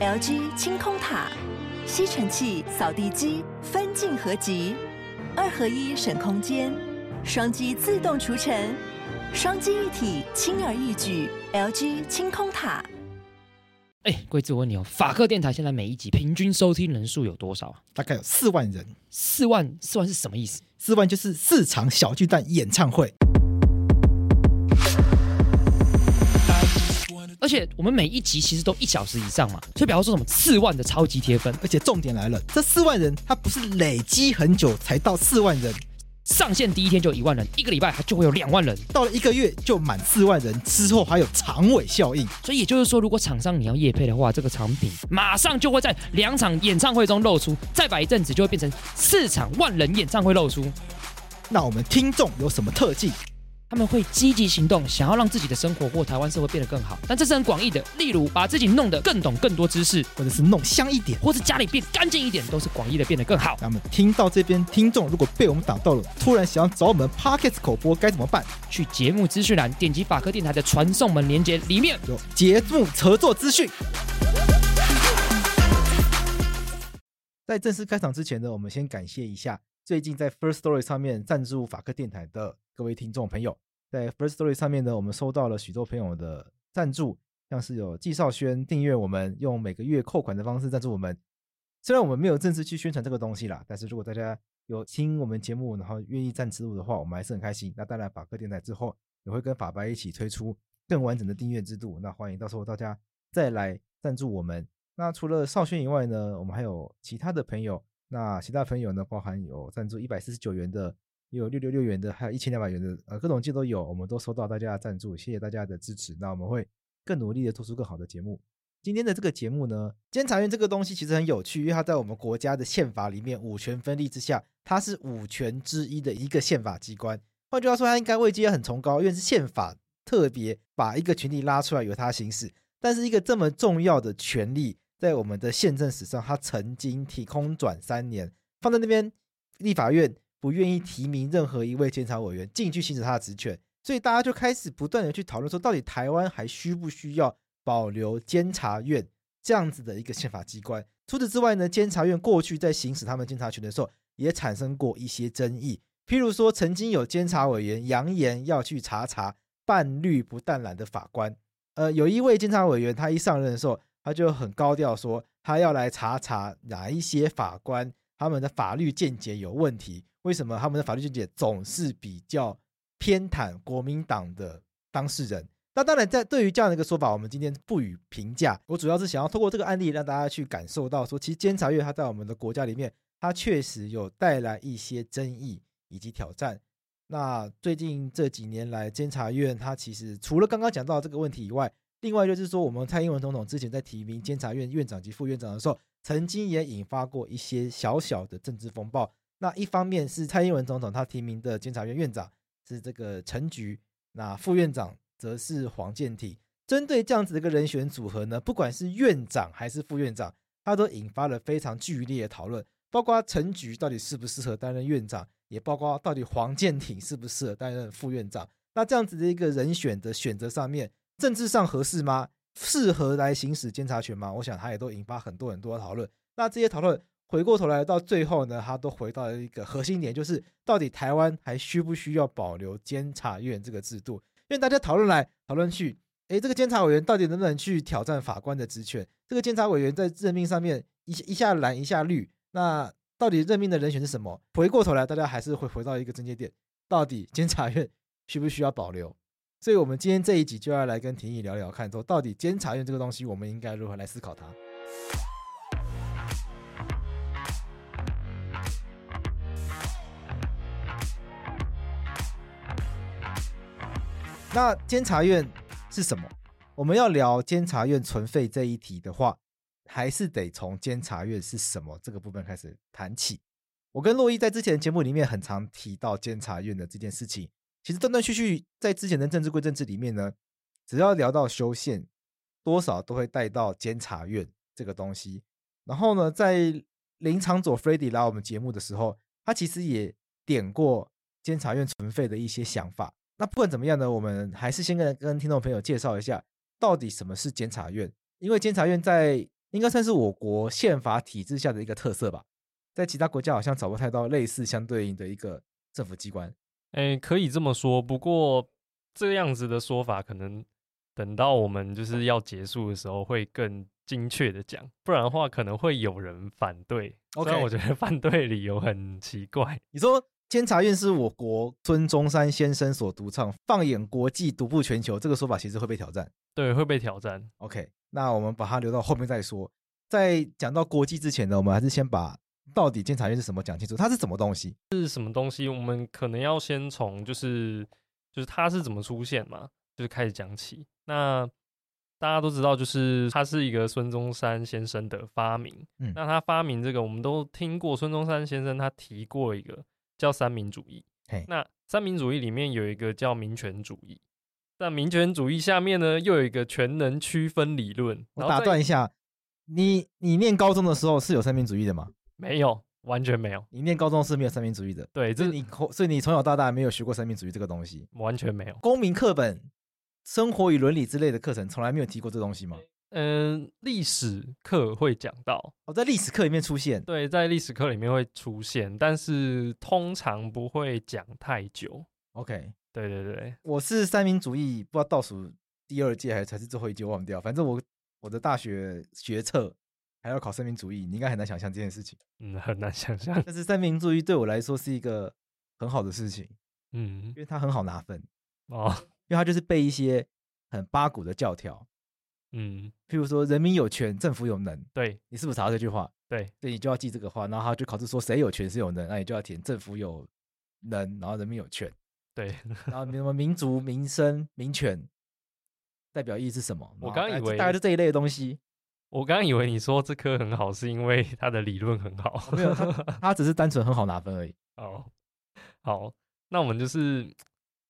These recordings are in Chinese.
LG 清空塔，吸尘器、扫地机分镜合集，二合一省空间，双击自动除尘，双击一体轻而易举。LG 清空塔。哎，贵子，我问你哦，法克电台现在每一集平均收听人数有多少啊？大概有四万人。四万，四万是什么意思？四万就是四场小巨蛋演唱会。而且我们每一集其实都一小时以上嘛，所以比方说什么四万的超级贴分，而且重点来了，这四万人他不是累积很久才到四万人，上线第一天就一万人，一个礼拜他就会有两万人，到了一个月就满四万人，之后还有长尾效应。所以也就是说，如果厂商你要业配的话，这个产品马上就会在两场演唱会中露出，再摆一阵子就会变成四场万人演唱会露出。那我们听众有什么特技？他们会积极行动，想要让自己的生活或台湾社会变得更好，但这是很广义的。例如，把自己弄得更懂更多知识，或者是弄香一点，或是家里变干净一点，都是广义的变得更好。那么，听到这边，听众如果被我们打到了，突然想要找我们 Podcast 口播该怎么办？去节目资讯栏点击法科电台的传送门连接，里面有节目合作资讯。在正式开场之前呢，我们先感谢一下。最近在 First Story 上面赞助法科电台的各位听众朋友，在 First Story 上面呢，我们收到了许多朋友的赞助，像是有纪少轩订阅我们，用每个月扣款的方式赞助我们。虽然我们没有正式去宣传这个东西啦，但是如果大家有听我们节目，然后愿意赞助的话，我们还是很开心。那当然，法客电台之后也会跟法白一起推出更完整的订阅制度，那欢迎到时候大家再来赞助我们。那除了少轩以外呢，我们还有其他的朋友。那其他朋友呢，包含有赞助一百四十九元的，有六六六元的，还有一千两百元的，呃，各种金都有，我们都收到大家的赞助，谢谢大家的支持。那我们会更努力的做出更好的节目。今天的这个节目呢，监察院这个东西其实很有趣，因为它在我们国家的宪法里面五权分立之下，它是五权之一的一个宪法机关。换句话说，它应该位阶很崇高，因为是宪法特别把一个权力拉出来由它行使。但是一个这么重要的权力。在我们的宪政史上，它曾经提空转三年，放在那边，立法院不愿意提名任何一位监察委员进去行使他的职权，所以大家就开始不断的去讨论说，到底台湾还需不需要保留监察院这样子的一个宪法机关？除此之外呢，监察院过去在行使他们监察权的时候，也产生过一些争议，譬如说，曾经有监察委员扬言要去查查半绿不淡蓝的法官，呃，有一位监察委员，他一上任的时候。他就很高调说，他要来查查哪一些法官他们的法律见解有问题，为什么他们的法律见解总是比较偏袒国民党的当事人？那当然，在对于这样的一个说法，我们今天不予评价。我主要是想要通过这个案例，让大家去感受到说，其实监察院它在我们的国家里面，它确实有带来一些争议以及挑战。那最近这几年来，监察院它其实除了刚刚讲到这个问题以外，另外就是说，我们蔡英文总统之前在提名监察院院长及副院长的时候，曾经也引发过一些小小的政治风暴。那一方面是蔡英文总统他提名的监察院院长是这个陈菊，那副院长则是黄健庭。针对这样子的一个人选组合呢，不管是院长还是副院长，他都引发了非常剧烈的讨论。包括陈菊到底适不适合担任院长，也包括到底黄健庭适不适合担任副院长。那这样子的一个人选的选择上面。政治上合适吗？适合来行使监察权吗？我想他也都引发很多很多的讨论。那这些讨论回过头来到最后呢，他都回到了一个核心点，就是到底台湾还需不需要保留监察院这个制度？因为大家讨论来讨论去，诶，这个监察委员到底能不能去挑战法官的职权？这个监察委员在任命上面一一下蓝一下绿，那到底任命的人选是什么？回过头来，大家还是会回到一个症结点：到底监察院 需不需要保留？所以，我们今天这一集就要来跟廷义聊聊，看说到底监察院这个东西，我们应该如何来思考它。那监察院是什么？我们要聊监察院存废这一题的话，还是得从监察院是什么这个部分开始谈起。我跟洛伊在之前的节目里面很常提到监察院的这件事情。其实断断续续在之前的政治归政治里面呢，只要聊到修宪，多少都会带到监察院这个东西。然后呢，在林场佐 Freddy 来我们节目的时候，他其实也点过监察院存废的一些想法。那不管怎么样呢，我们还是先跟跟听众朋友介绍一下，到底什么是监察院。因为监察院在应该算是我国宪法体制下的一个特色吧。在其他国家好像找不太到类似相对应的一个政府机关。哎，可以这么说。不过这样子的说法，可能等到我们就是要结束的时候会更精确的讲，不然的话可能会有人反对。然我觉得 反对理由很奇怪。你说监察院是我国孙中山先生所独创，放眼国际，独步全球，这个说法其实会被挑战。对，会被挑战。OK，那我们把它留到后面再说。在讲到国际之前呢，我们还是先把到底监察院是什么讲清楚。它是什么东西？是什么东西？我们可能要先从就是就是它是怎么出现嘛，就是开始讲起。那大家都知道，就是它是一个孙中山先生的发明。嗯，那他发明这个，我们都听过。孙中山先生他提过一个叫三民主义。嘿，那三民主义里面有一个叫民权主义。那民权主义下面呢，又有一个全能区分理论。我打断一下，你你念高中的时候是有三民主义的吗？没有，完全没有。你念高中是没有三民主义的。对，这你所以你从小到大没有学过三民主义这个东西，完全没有。公民课本。生活与伦理之类的课程从来没有提过这东西吗？嗯，历史课会讲到，哦，在历史课里面出现。对，在历史课里面会出现，但是通常不会讲太久。OK，对对对，我是三民主义，不知道倒数第二届还是才是最后一届，忘掉。反正我我的大学学测还要考三民主义，你应该很难想象这件事情。嗯，很难想象。但是三民主义对我来说是一个很好的事情，嗯，因为它很好拿分哦。因为它就是背一些很八股的教条，嗯，譬如说“人民有权，政府有能”，对，你是不是查到这句话？对，所以你就要记这个话，然后他就考试说谁有权谁有能，那你就要填政府有能，然后人民有权，对，然后什么民族、民生、民权代表意义是什么？我刚以为大概就这一类的东西。我刚以为你说这科很好，是因为它的理论很好，没有，他他只是单纯很好拿分而已。哦，好，那我们就是。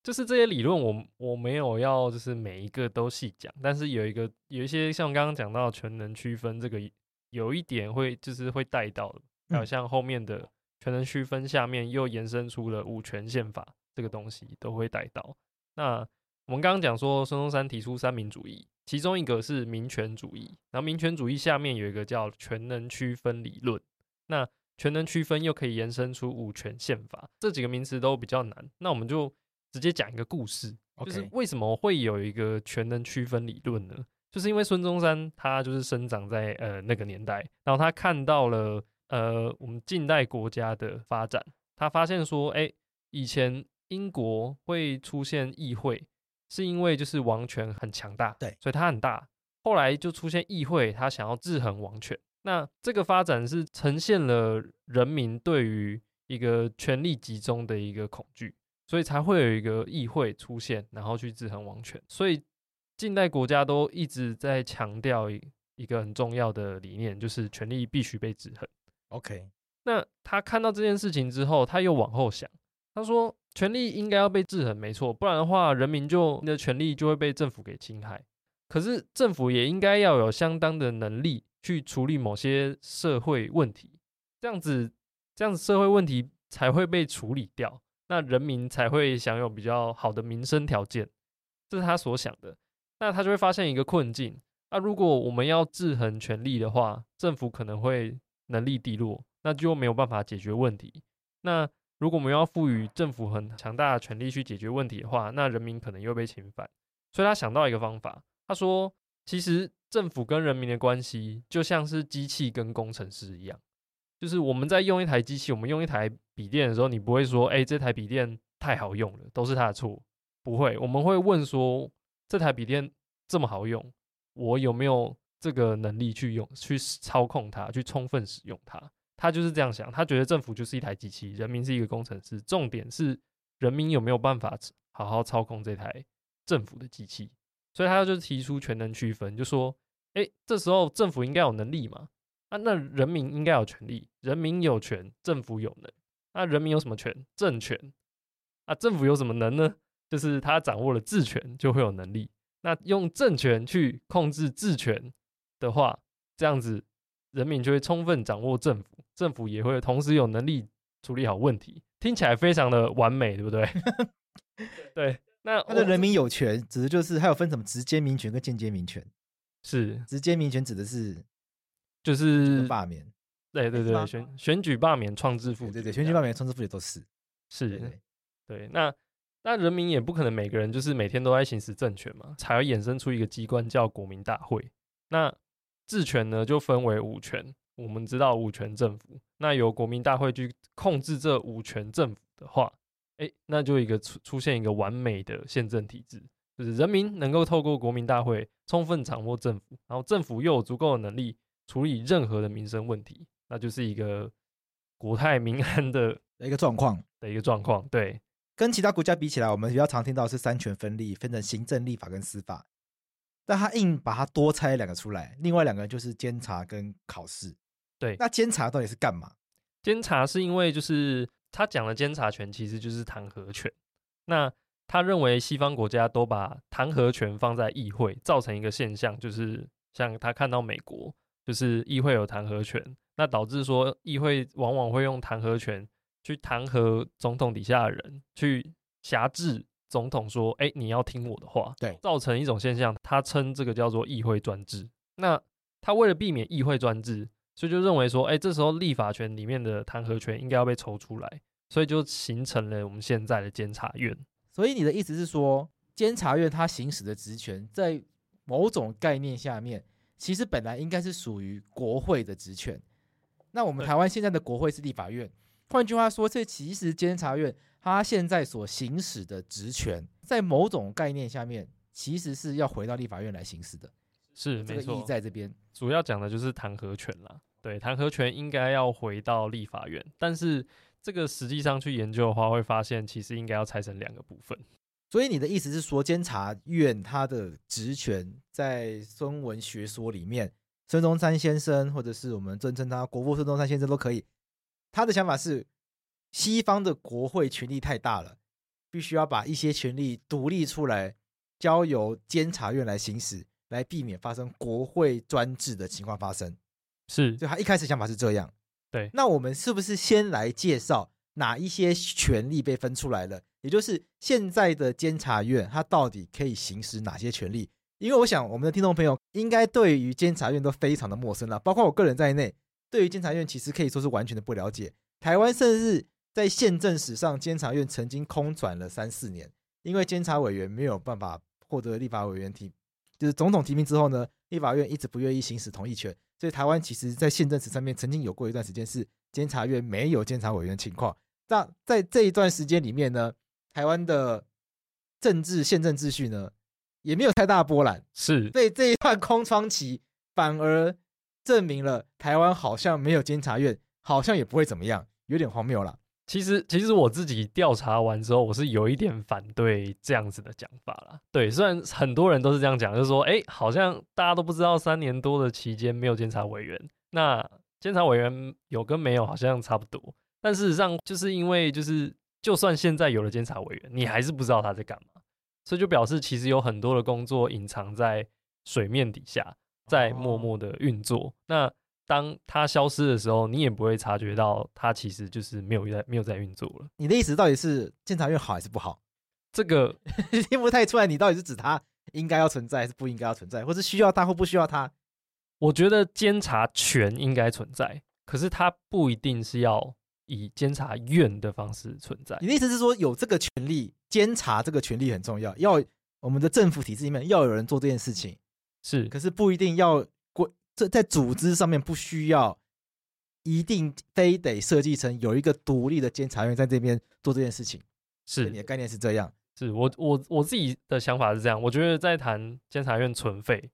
就是这些理论，我我没有要，就是每一个都细讲，但是有一个有一些像刚刚讲到全能区分这个，有一点会就是会带到的，还有像后面的全能区分下面又延伸出了五权宪法这个东西都会带到。那我们刚刚讲说孙中山提出三民主义，其中一个是民权主义，然后民权主义下面有一个叫全能区分理论，那全能区分又可以延伸出五权宪法，这几个名词都比较难，那我们就。直接讲一个故事.就是为什么会有一个全能区分理论呢？就是因为孙中山他就是生长在呃那个年代，然后他看到了呃我们近代国家的发展，他发现说，哎，以前英国会出现议会，是因为就是王权很强大，对，所以他很大。后来就出现议会，他想要制衡王权。那这个发展是呈现了人民对于一个权力集中的一个恐惧。所以才会有一个议会出现，然后去制衡王权。所以近代国家都一直在强调一一个很重要的理念，就是权力必须被制衡。OK，那他看到这件事情之后，他又往后想，他说权力应该要被制衡，没错，不然的话，人民就你的权利就会被政府给侵害。可是政府也应该要有相当的能力去处理某些社会问题，这样子，这样子社会问题才会被处理掉。那人民才会享有比较好的民生条件，这是他所想的。那他就会发现一个困境：那如果我们要制衡权力的话，政府可能会能力低落，那就没有办法解决问题。那如果我们要赋予政府很强大的权力去解决问题的话，那人民可能又被侵犯。所以他想到一个方法，他说：其实政府跟人民的关系就像是机器跟工程师一样。就是我们在用一台机器，我们用一台笔电的时候，你不会说，哎，这台笔电太好用了，都是它的错。不会，我们会问说，这台笔电这么好用，我有没有这个能力去用、去操控它、去充分使用它？他就是这样想，他觉得政府就是一台机器，人民是一个工程师，重点是人民有没有办法好好操控这台政府的机器。所以他就提出全能区分，就说，哎，这时候政府应该有能力嘛？啊，那人民应该有权利，人民有权，政府有能。那人民有什么权？政权。啊，政府有什么能呢？就是他掌握了治权，就会有能力。那用政权去控制治权的话，这样子人民就会充分掌握政府，政府也会同时有能力处理好问题。听起来非常的完美，对不对？对。那他的人民有权，指的就是还有分什么直接民权跟间接民权。是，直接民权指的是。就是罢免，对对对，选选举罢免创制复决，对对，选举罢免创制复也都是。是，对，那那人民也不可能每个人就是每天都在行使政权嘛，才要衍生出一个机关叫国民大会。那治权呢，就分为五权，我们知道五权政府，那由国民大会去控制这五权政府的话，哎，那就一个出出现一个完美的宪政体制。就是人民能够透过国民大会充分掌握政府，然后政府又有足够的能力处理任何的民生问题，那就是一个国泰民安的一个状况的一个状况。对，跟其他国家比起来，我们比较常听到是三权分立，分成行政、立法跟司法，但他硬把它多拆两个出来，另外两个就是监察跟考试。对，那监察到底是干嘛？监察是因为就是他讲的监察权其实就是弹劾权，那。他认为西方国家都把弹劾权放在议会，造成一个现象，就是像他看到美国，就是议会有弹劾权，那导致说议会往往会用弹劾权去弹劾总统底下的人，去挟制总统说：“哎，你要听我的话。”对，造成一种现象，他称这个叫做议会专制。那他为了避免议会专制，所以就认为说：“哎，这时候立法权里面的弹劾权应该要被抽出来。”所以就形成了我们现在的监察院。所以你的意思是说，监察院他行使的职权，在某种概念下面，其实本来应该是属于国会的职权。那我们台湾现在的国会是立法院，换句话说，这其实监察院他现在所行使的职权，在某种概念下面，其实是要回到立法院来行使的。是，没错，意义在这边，主要讲的就是弹劾权啦。对，弹劾权应该要回到立法院，但是。这个实际上去研究的话，会发现其实应该要拆成两个部分。所以你的意思是说，监察院它的职权在孙文学说里面，孙中山先生或者是我们尊称他国父孙中山先生都可以。他的想法是，西方的国会权力太大了，必须要把一些权力独立出来，交由监察院来行使，来避免发生国会专制的情况发生。是，就他一开始想法是这样。对，那我们是不是先来介绍哪一些权力被分出来了？也就是现在的监察院，它到底可以行使哪些权利？因为我想我们的听众朋友应该对于监察院都非常的陌生了，包括我个人在内，对于监察院其实可以说是完全的不了解。台湾甚至在宪政史上，监察院曾经空转了三四年，因为监察委员没有办法获得立法委员提，就是总统提名之后呢，立法院一直不愿意行使同意权。所以台湾其实，在宪政史上面曾经有过一段时间是监察院没有监察委员情况。那在这一段时间里面呢，台湾的政治宪政秩序呢，也没有太大波澜。是，所以这一段空窗期反而证明了台湾好像没有监察院，好像也不会怎么样，有点荒谬了。其实，其实我自己调查完之后，我是有一点反对这样子的讲法啦。对，虽然很多人都是这样讲，就是说，哎，好像大家都不知道三年多的期间没有监察委员，那监察委员有跟没有好像差不多。但事实上，就是因为就是，就算现在有了监察委员，你还是不知道他在干嘛，所以就表示其实有很多的工作隐藏在水面底下，在默默的运作。哦、那当他消失的时候，你也不会察觉到他其实就是没有在没有在运作了。你的意思到底是监察院好还是不好？这个 听不太出来。你到底是指他应该要存在还是不应该要存在，或是需要他或不需要他？我觉得监察权应该存在，可是它不一定是要以监察院的方式存在。你的意思是说，有这个权利，监察这个权利很重要，要我们的政府体制里面要有人做这件事情，是，可是不一定要。这在组织上面不需要一定非得设计成有一个独立的监察院在这边做这件事情，是你的概念是这样？是我我我自己的想法是这样，我觉得在谈监察院存废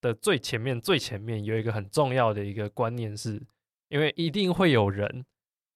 的最前面最前面有一个很重要的一个观念是，因为一定会有人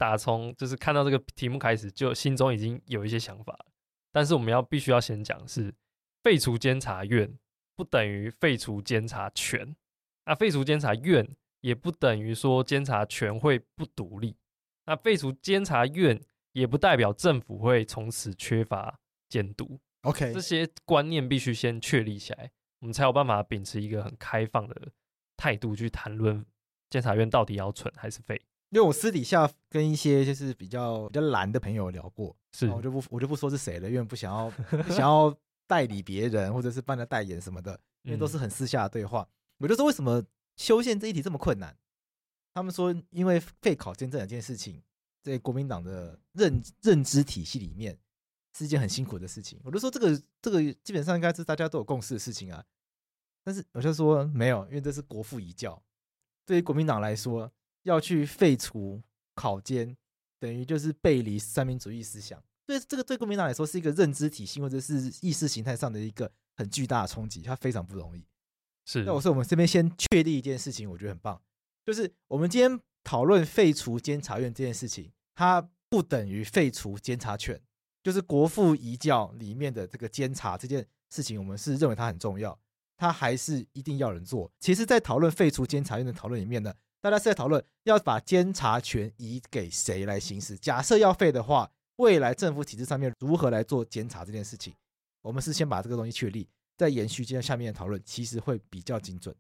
打从就是看到这个题目开始就心中已经有一些想法，但是我们要必须要先讲是废除监察院不等于废除监察权。那废除监察院也不等于说监察权会不独立，那废除监察院也不代表政府会从此缺乏监督。OK，这些观念必须先确立起来，我们才有办法秉持一个很开放的态度去谈论监察院到底要存还是废。因为我私底下跟一些就是比较比较懒的朋友聊过，是我就不我就不说是谁了，因为不想要不想要代理别人或者是帮他代言什么的，因为都是很私下的对话。我就说，为什么修宪这一题这么困难？他们说，因为废考监这两件事情，在国民党的认认知体系里面是一件很辛苦的事情。我就说，这个这个基本上应该是大家都有共识的事情啊。但是我就说没有，因为这是国父遗教。对于国民党来说，要去废除考监，等于就是背离三民主义思想。对这个对国民党来说是一个认知体系或者是意识形态上的一个很巨大的冲击，它非常不容易。是，那我说我们这边先确立一件事情，我觉得很棒，就是我们今天讨论废除监察院这件事情，它不等于废除监察权，就是国父遗教里面的这个监察这件事情，我们是认为它很重要，它还是一定要人做。其实，在讨论废除监察院的讨论里面呢，大家是在讨论要把监察权移给谁来行使。假设要废的话。未来政府体制上面如何来做监察这件事情，我们是先把这个东西确立，再延续今天下面的讨论，其实会比较精准。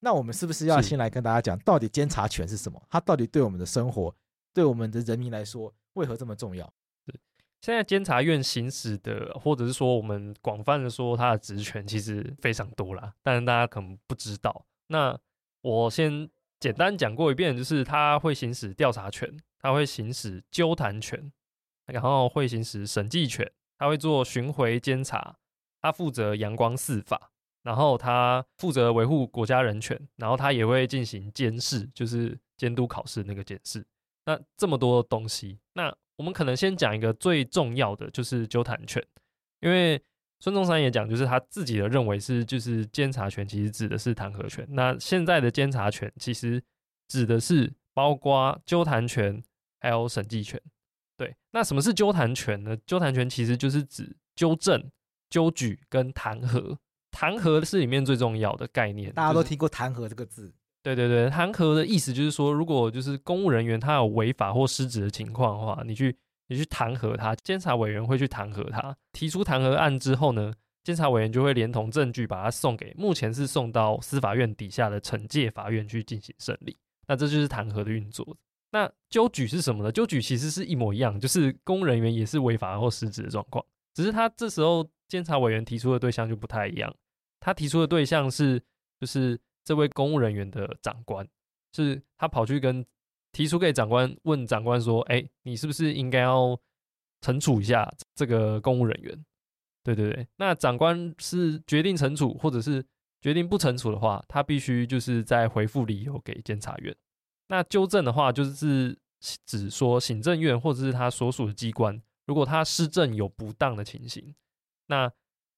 那我们是不是要先来跟大家讲，到底监察权是什么？它到底对我们的生活，对我们的人民来说，为何这么重要？对，现在监察院行使的，或者是说我们广泛的说，它的职权其实非常多啦，但是大家可能不知道。那我先简单讲过一遍，就是他会行使调查权，他会行使纠弹权。然后会行使审计权，他会做巡回监察，他负责阳光司法，然后他负责维护国家人权，然后他也会进行监视，就是监督考试那个监视。那这么多东西，那我们可能先讲一个最重要的，就是纠弹权，因为孙中山也讲，就是他自己的认为是，就是监察权其实指的是弹劾权。那现在的监察权其实指的是包括纠弹权还有审计权。对，那什么是纠弹权呢？纠弹权其实就是指纠正、纠举跟弹劾。弹劾是里面最重要的概念，大家都听过“弹劾”这个字。对对对，弹劾的意思就是说，如果就是公务人员他有违法或失职的情况的话，你去你去弹劾他，监察委员会去弹劾他。提出弹劾案之后呢，监察委员就会连同证据把他送给，目前是送到司法院底下的惩戒法院去进行审理。那这就是弹劾的运作。那纠举是什么呢？纠举其实是一模一样，就是公务人员也是违法或失职的状况，只是他这时候监察委员提出的对象就不太一样。他提出的对象是，就是这位公务人员的长官，是他跑去跟提出给长官问长官说：“哎，你是不是应该要惩处一下这个公务人员？”对对对，那长官是决定惩处，或者是决定不惩处的话，他必须就是再回复理由给监察院。那纠正的话，就是指说行政院或者是他所属的机关，如果他施政有不当的情形，那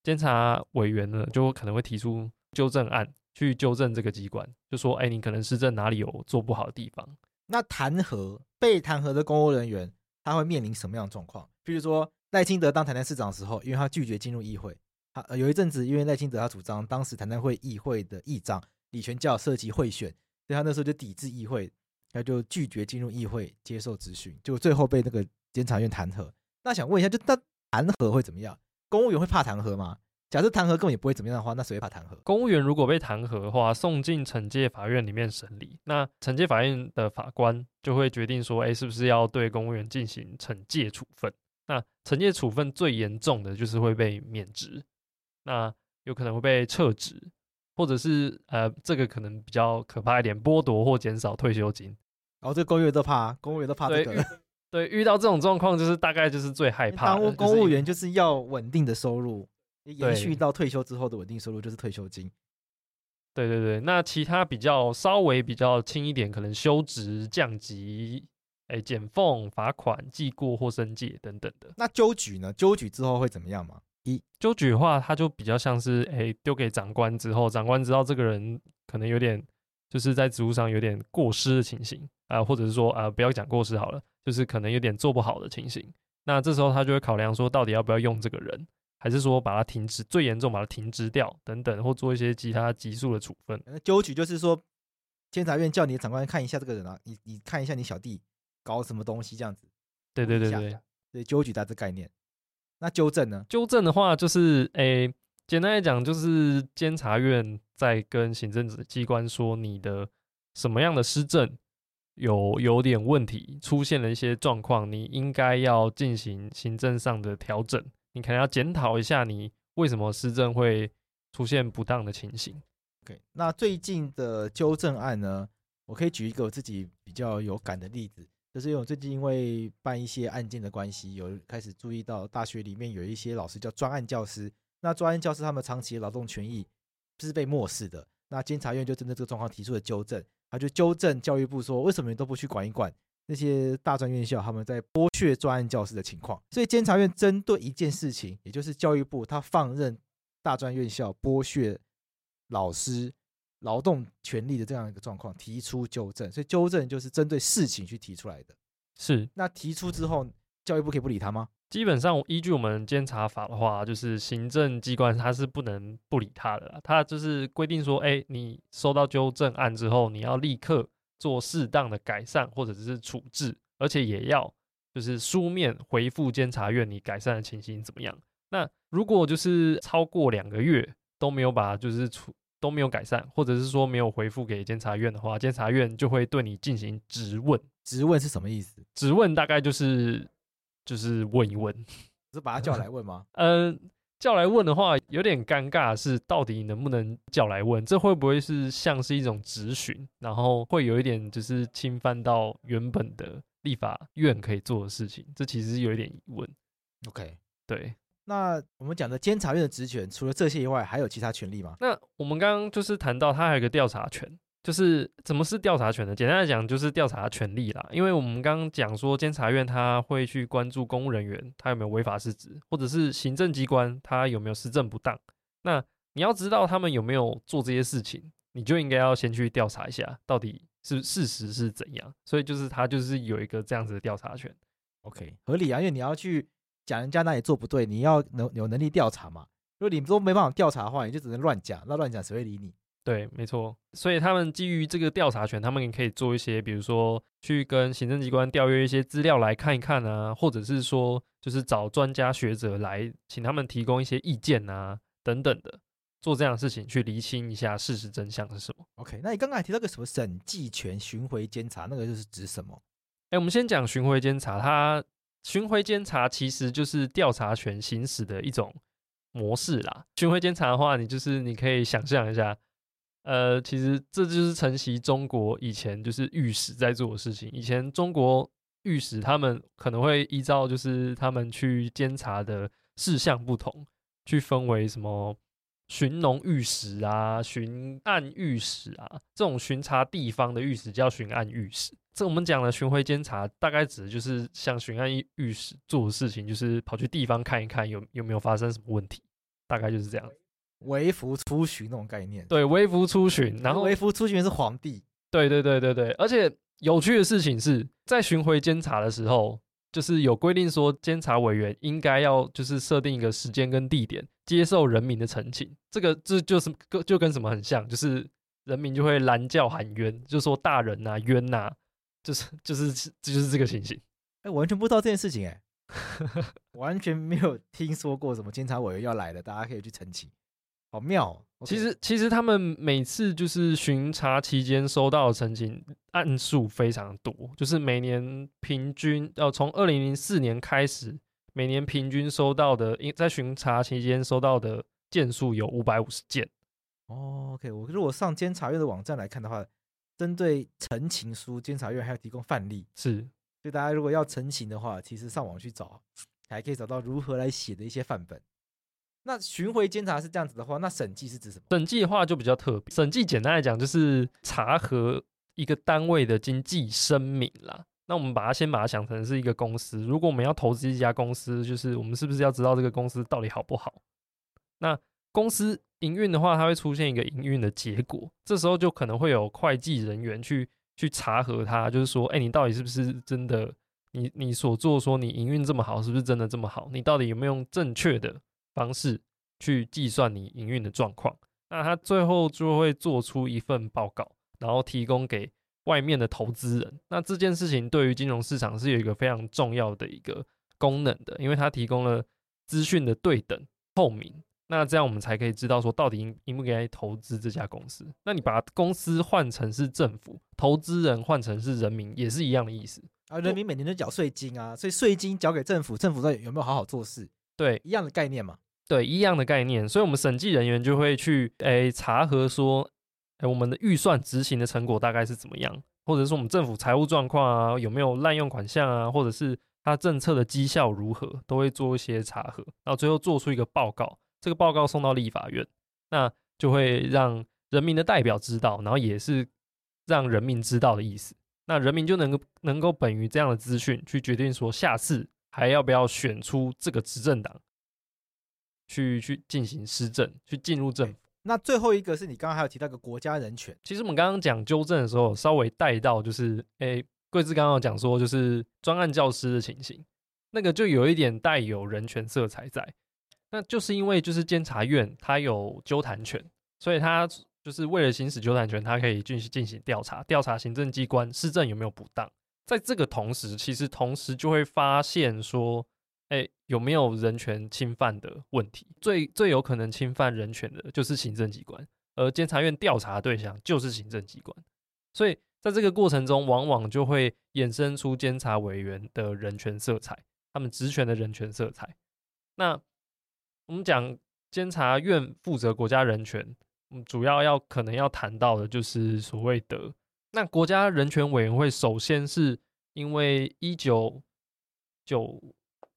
监察委员呢就可能会提出纠正案去纠正这个机关，就说：哎，你可能施政哪里有做不好的地方。那弹劾被弹劾的公务人员，他会面临什么样的状况？比如说赖清德当台南市长的时候，因为他拒绝进入议会，他有一阵子因为赖清德他主张当时台南会议会的议长李全教涉及贿选，所以他那时候就抵制议会。他就拒绝进入议会接受质询，就最后被那个监察院弹劾。那想问一下，就那弹劾会怎么样？公务员会怕弹劾吗？假设弹劾根本也不会怎么样的话，那谁会怕弹劾？公务员如果被弹劾的话，送进惩戒法院里面审理，那惩戒法院的法官就会决定说，哎，是不是要对公务员进行惩戒处分？那惩戒处分最严重的就是会被免职，那有可能会被撤职。或者是呃，这个可能比较可怕一点，剥夺或减少退休金。然后这个公务员都怕，公务员都怕这个。对，遇到这种状况，就是大概就是最害怕的。公务员就是要稳定的收入，延续到退休之后的稳定收入就是退休金。对对对，那其他比较稍微比较轻一点，可能休职、降级、哎减俸、罚款、记过或申诫等等的。那纠举呢？纠举之后会怎么样吗？一纠举的话，他就比较像是哎丢给长官之后，长官知道这个人可能有点就是在职务上有点过失的情形啊、呃，或者是说啊、呃、不要讲过失好了，就是可能有点做不好的情形。那这时候他就会考量说，到底要不要用这个人，还是说把它停职，最严重把它停职掉等等，或做一些其他急速的处分。那纠举就是说，监察院叫你的长官看一下这个人啊，你你看一下你小弟搞什么东西这样子。对对对对，对纠举大致概念。那纠正呢？纠正的话，就是诶、欸，简单来讲，就是监察院在跟行政机关说，你的什么样的施政有有点问题，出现了一些状况，你应该要进行行政上的调整，你可能要检讨一下，你为什么施政会出现不当的情形。OK，那最近的纠正案呢，我可以举一个我自己比较有感的例子，就是因为我最近因为办一些案件的关系，有开始注意到大学里面有一些老师叫专案教师，那专案教师他们长期劳动权益是被漠视的，那监察院就针对这个状况提出了纠正，他就纠正教育部说，为什么你都不去管一管那些大专院校他们在剥削专案教师的情况？所以监察院针对一件事情，也就是教育部他放任大专院校剥削。老师劳动权利的这样一个状况提出纠正，所以纠正就是针对事情去提出来的。是，那提出之后，教育部可以不理他吗？基本上依据我们监察法的话，就是行政机关他是不能不理他的啦。他就是规定说，哎，你收到纠正案之后，你要立刻做适当的改善或者是处置，而且也要就是书面回复监察院你改善的情形怎么样。那如果就是超过两个月都没有把就是处都没有改善，或者是说没有回复给监察院的话，监察院就会对你进行质问。质问是什么意思？质问大概就是就是问一问，是把他叫来问吗？嗯、呃，叫来问的话有点尴尬，是到底能不能叫来问？这会不会是像是一种质询？然后会有一点就是侵犯到原本的立法院可以做的事情？这其实有一点疑问。OK，对。那我们讲的监察院的职权，除了这些以外，还有其他权利吗？那我们刚刚就是谈到，它还有一个调查权，就是怎么是调查权呢？简单来讲，就是调查权利啦。因为我们刚刚讲说，监察院他会去关注公务人员他有没有违法失职，或者是行政机关他有没有施政不当。那你要知道他们有没有做这些事情，你就应该要先去调查一下，到底是事实是怎样。所以就是他就是有一个这样子的调查权。OK，合理啊，因为你要去。讲人家哪里做不对，你要能有能力调查嘛？如果你都没办法调查的话，你就只能乱讲，那乱讲谁会理你？对，没错。所以他们基于这个调查权，他们也可以做一些，比如说去跟行政机关调阅一些资料来看一看啊，或者是说就是找专家学者来，请他们提供一些意见啊，等等的，做这样的事情去厘清一下事实真相是什么。OK，那你刚刚还提到个什么审计权、巡回监察，那个就是指什么？哎，我们先讲巡回监察，它。巡回监察其实就是调查权行使的一种模式啦。巡回监察的话，你就是你可以想象一下，呃，其实这就是承袭中国以前就是御史在做的事情。以前中国御史他们可能会依照就是他们去监察的事项不同，去分为什么巡农御史啊、巡按御史啊，这种巡查地方的御史叫巡按御史。这我们讲的巡回监察，大概指的就是像巡按御史做的事情，就是跑去地方看一看有有没有发生什么问题，大概就是这样。微服出巡那种概念。对，微服出巡，然后微服出巡是皇帝。对对对对对，而且有趣的事情是在巡回监察的时候，就是有规定说，监察委员应该要就是设定一个时间跟地点，接受人民的陈情。这个这就是就跟什么很像，就是人民就会拦轿喊冤，就说大人呐、啊、冤呐、啊。就是 就是就是这个情形，哎、欸，我完全不知道这件事情、欸，哎，完全没有听说过什么监察委员要来的，大家可以去澄清，好妙、哦。其实其实他们每次就是巡查期间收到的陈情案数非常多，就是每年平均要从二零零四年开始，每年平均收到的，在巡查期间收到的件数有五百五十件。哦，OK，我如果上监察院的网站来看的话。针对陈情书，监察院还要提供范例，是，所以大家如果要陈情的话，其实上网去找，还可以找到如何来写的一些范本。那巡回监察是这样子的话，那审计是指什么？审计的话就比较特别，审计简单来讲就是查核一个单位的经济声明啦。那我们把它先把它想成是一个公司，如果我们要投资一家公司，就是我们是不是要知道这个公司到底好不好？那公司。营运的话，它会出现一个营运的结果，这时候就可能会有会计人员去去查核它，就是说，哎，你到底是不是真的？你你所做说你营运这么好，是不是真的这么好？你到底有没有用正确的方式去计算你营运的状况？那他最后就会做出一份报告，然后提供给外面的投资人。那这件事情对于金融市场是有一个非常重要的一个功能的，因为它提供了资讯的对等透明。那这样我们才可以知道说到底应应不应该投资这家公司。那你把公司换成是政府，投资人换成是人民，也是一样的意思啊。人民每年都缴税金啊，所以税金缴给政府，政府到底有没有好好做事？对，一样的概念嘛。对，一样的概念。所以我们审计人员就会去诶查核说，诶，我们的预算执行的成果大概是怎么样，或者是我们政府财务状况啊，有没有滥用款项啊，或者是它政策的绩效如何，都会做一些查核，然后最后做出一个报告。这个报告送到立法院，那就会让人民的代表知道，然后也是让人民知道的意思。那人民就能够能够本于这样的资讯去决定说，下次还要不要选出这个执政党去去进行施政，去进入政府。那最后一个是你刚刚还有提到一个国家人权，其实我们刚刚讲纠正的时候，稍微带到就是，诶，贵志刚刚有讲说就是专案教师的情形，那个就有一点带有人权色彩在。那就是因为就是监察院它有纠弹权，所以它就是为了行使纠弹权，它可以进行进行调查，调查行政机关施政有没有不当。在这个同时，其实同时就会发现说，哎，有没有人权侵犯的问题？最最有可能侵犯人权的就是行政机关，而监察院调查对象就是行政机关，所以在这个过程中，往往就会衍生出监察委员的人权色彩，他们职权的人权色彩。那我们讲监察院负责国家人权，主要要可能要谈到的就是所谓的那国家人权委员会。首先是因为一九九，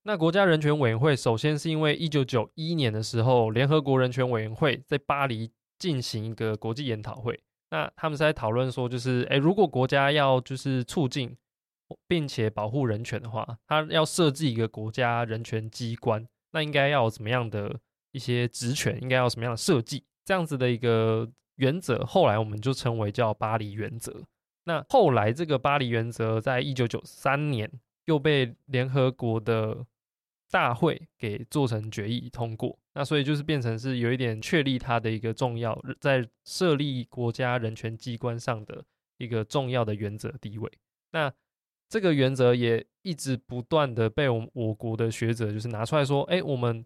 那国家人权委员会首先是因为一九九一年的时候，联合国人权委员会在巴黎进行一个国际研讨会。那他们是在讨论说，就是诶，如果国家要就是促进并且保护人权的话，他要设置一个国家人权机关。那应该要有怎么样的一些职权？应该要什么样的设计？这样子的一个原则，后来我们就称为叫巴黎原则。那后来这个巴黎原则在一九九三年又被联合国的大会给做成决议通过。那所以就是变成是有一点确立它的一个重要，在设立国家人权机关上的一个重要的原则地位。那这个原则也一直不断的被我我国的学者就是拿出来说，哎，我们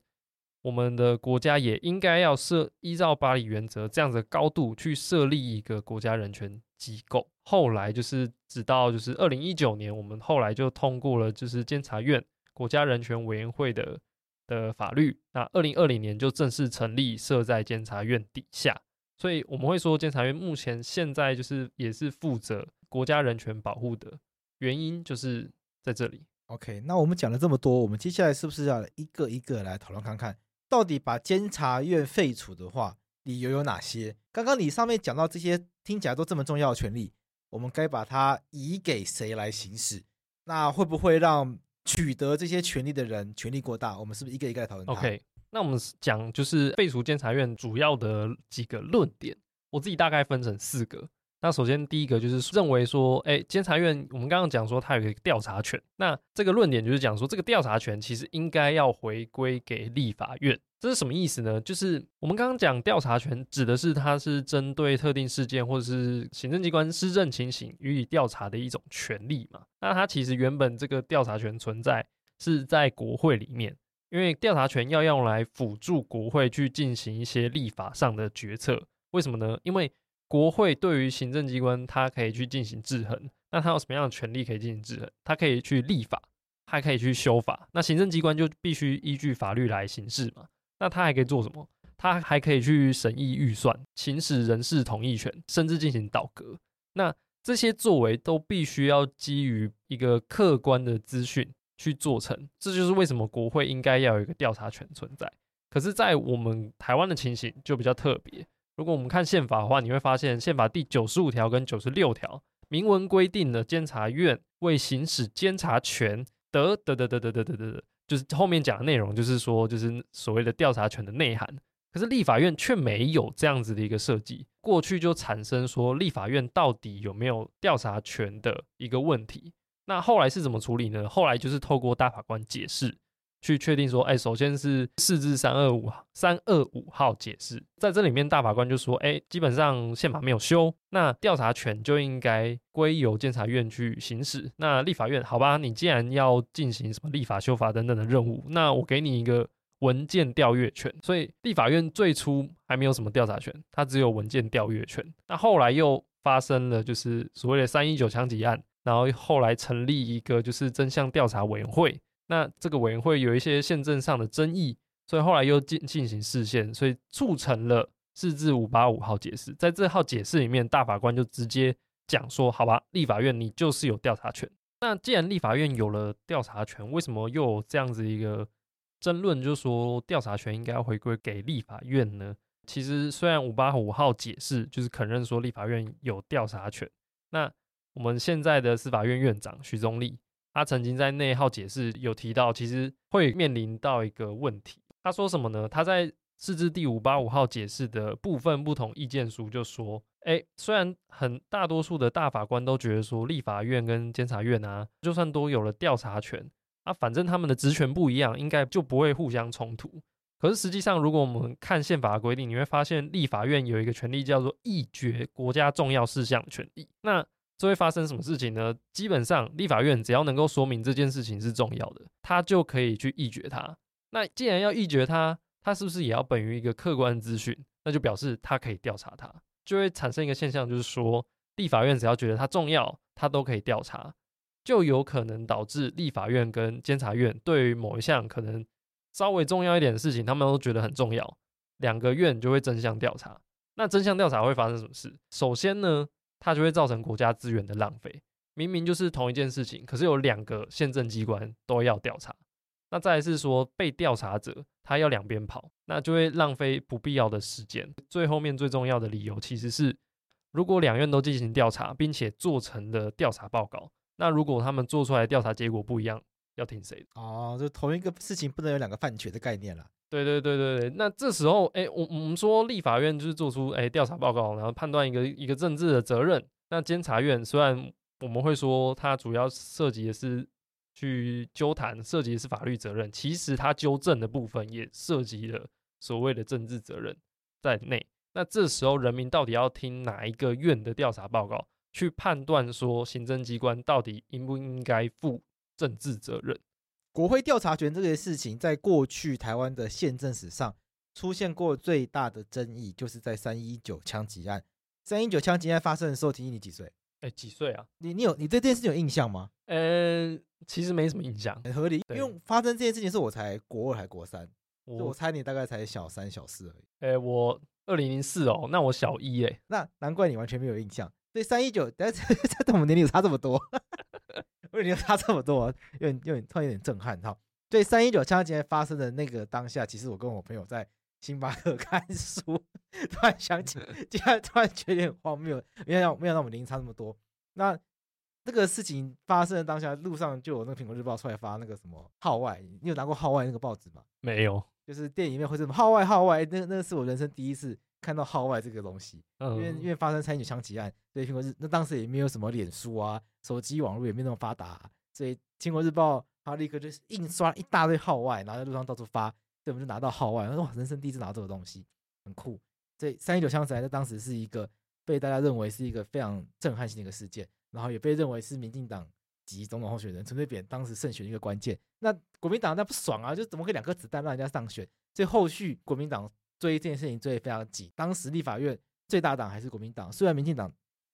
我们的国家也应该要设依照巴黎原则这样子的高度去设立一个国家人权机构。后来就是直到就是二零一九年，我们后来就通过了就是监察院国家人权委员会的的法律。那二零二零年就正式成立，设在监察院底下。所以我们会说，监察院目前现在就是也是负责国家人权保护的。原因就是在这里。OK，那我们讲了这么多，我们接下来是不是要一个一个来讨论看看，到底把监察院废除的话，理由有哪些？刚刚你上面讲到这些听起来都这么重要的权利，我们该把它移给谁来行使？那会不会让取得这些权利的人权力过大？我们是不是一个一个来讨论？OK，那我们讲就是废除监察院主要的几个论点，我自己大概分成四个。那首先第一个就是认为说，哎，监察院我们刚刚讲说它有一个调查权，那这个论点就是讲说这个调查权其实应该要回归给立法院，这是什么意思呢？就是我们刚刚讲调查权指的是它是针对特定事件或者是行政机关施政情形予以调查的一种权利嘛。那它其实原本这个调查权存在是在国会里面，因为调查权要用来辅助国会去进行一些立法上的决策，为什么呢？因为国会对于行政机关，它可以去进行制衡。那它有什么样的权利可以进行制衡？它可以去立法，它可以去修法。那行政机关就必须依据法律来行事嘛。那他还可以做什么？他还可以去审议预算，行使人事同意权，甚至进行倒阁。那这些作为都必须要基于一个客观的资讯去做成。这就是为什么国会应该要有一个调查权存在。可是，在我们台湾的情形就比较特别。如果我们看宪法的话，你会发现宪法第九十五条跟九十六条明文规定了监察院为行使监察权得得得得得得得得，就是后面讲的内容，就是说就是所谓的调查权的内涵。可是立法院却没有这样子的一个设计，过去就产生说立法院到底有没有调查权的一个问题。那后来是怎么处理呢？后来就是透过大法官解释。去确定说，哎，首先是四至三二五三二五号解释，在这里面大法官就说，哎，基本上宪法没有修，那调查权就应该归由监察院去行使。那立法院，好吧，你既然要进行什么立法修法等等的任务，那我给你一个文件调阅权。所以立法院最初还没有什么调查权，它只有文件调阅权。那后来又发生了就是所谓的三一九枪击案，然后后来成立一个就是真相调查委员会。那这个委员会有一些宪政上的争议，所以后来又进进行释宪，所以促成了四至五八五号解释，在这号解释里面，大法官就直接讲说：“好吧，立法院你就是有调查权。那既然立法院有了调查权，为什么又有这样子一个争论，就是说调查权应该要回归给立法院呢？其实，虽然五八五号解释就是肯认说立法院有调查权，那我们现在的司法院院长许宗力，他曾经在那号解释有提到，其实会面临到一个问题。他说什么呢？他在释字第五八五号解释的部分不同意见书就说：“哎，虽然很大多数的大法官都觉得说，立法院跟监察院啊，就算都有了调查权啊，反正他们的职权不一样，应该就不会互相冲突。可是实际上，如果我们看宪法的规定，你会发现立法院有一个权利叫做议决国家重要事项的权利。那这会发生什么事情呢？基本上，立法院只要能够说明这件事情是重要的，他就可以去议决它。那既然要议决它，他是不是也要本于一个客观资讯？那就表示他可以调查他，就会产生一个现象，就是说立法院只要觉得它重要，他都可以调查，就有可能导致立法院跟监察院对于某一项可能稍微重要一点的事情，他们都觉得很重要，两个院就会争相调查。那争相调查会发生什么事？首先呢，它就会造成国家资源的浪费。明明就是同一件事情，可是有两个宪政机关都要调查。那再来是说，被调查者他要两边跑，那就会浪费不必要的时间。最后面最重要的理由其实是，如果两院都进行调查，并且做成了调查报告，那如果他们做出来调查结果不一样，要听谁的？哦，就同一个事情不能有两个判决的概念了。对对对对对。那这时候，哎，我我们说立法院就是做出哎调查报告，然后判断一个一个政治的责任。那监察院虽然我们会说它主要涉及的是。去纠谈涉及的是法律责任，其实它纠正的部分也涉及了所谓的政治责任在内。那这时候人民到底要听哪一个院的调查报告，去判断说行政机关到底应不应该负政治责任？国会调查权这个事情，在过去台湾的宪政史上出现过最大的争议，就是在三一九枪击案。三一九枪击案发生的时候，提议你几岁？哎，几岁啊？你你有你对这件事情有印象吗？呃，其实没什么印象，很合理，因为发生这件事情是我才国二还国三，我，我猜你大概才小三小四而已。哎，我二零零四哦，那我小一哎，那难怪你完全没有印象。所以三一九，但是在我们年龄有差这么多，为什么差这么多？有点有点突然有点震撼哈。对，三一九枪击案发生的那个当下，其实我跟我朋友在星巴克 看书，突然想起，突然突然觉得有点荒谬，没想到没想到我们年龄差那么多。那这个事情发生的当下，路上就有那个苹果日报出来发那个什么号外，你有拿过号外那个报纸吗？没有，就是电影里面会这么号外号外，那那个是我人生第一次看到号外这个东西，因为因为发生三一九枪击案，所以苹果日那当时也没有什么脸书啊，手机网络也没那么发达啊，所以苹果日报他立刻就是印刷一大堆号外，然后在路上到处发。所以我们就拿到号外，哇，人生第一次拿到这个东西，很酷。所以三一九枪击案在当时是一个被大家认为是一个非常震撼性的一个事件，然后也被认为是民进党及总统候选人陈水扁当时胜选的一个关键。那国民党那不爽啊，就怎么可以两颗子弹让人家上选？所以后续国民党追这件事情追得非常紧。当时立法院最大党还是国民党，虽然民进党